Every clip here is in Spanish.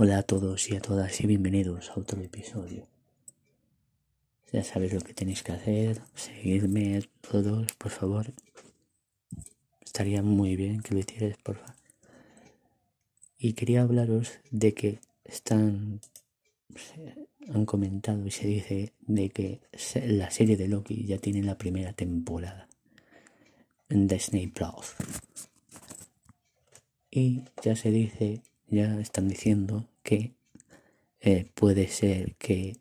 Hola a todos y a todas y bienvenidos a otro episodio. Ya sabéis lo que tenéis que hacer, seguirme todos, por favor. Estaría muy bien que lo hicierais, por favor. Y quería hablaros de que están han comentado y se dice de que la serie de Loki ya tiene la primera temporada en Disney Plus. Y ya se dice ya están diciendo que eh, puede ser que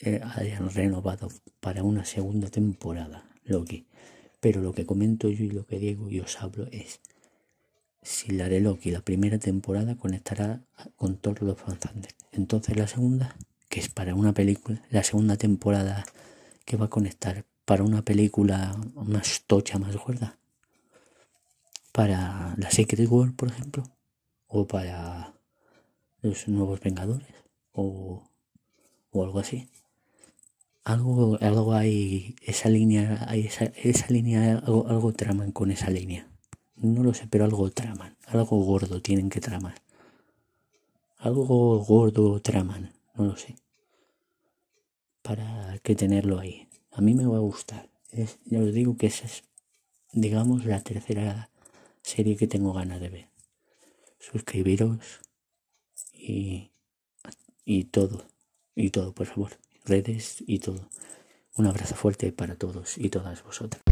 eh, hayan renovado para una segunda temporada Loki. Pero lo que comento yo y lo que digo y os hablo es si la de Loki, la primera temporada, conectará con todos los fanzantes. Entonces la segunda, que es para una película, la segunda temporada que va a conectar para una película más tocha, más gorda. Para la Secret World, por ejemplo o para los nuevos Vengadores o, o algo así. Algo, algo hay, esa línea, hay esa, esa línea, algo, algo traman con esa línea. No lo sé, pero algo traman, algo gordo tienen que tramar. Algo gordo traman, no lo sé. Para que tenerlo ahí. A mí me va a gustar. Es, ya os digo que esa es, digamos, la tercera serie que tengo ganas de ver suscribiros y, y todo, y todo, por favor, redes y todo. Un abrazo fuerte para todos y todas vosotras.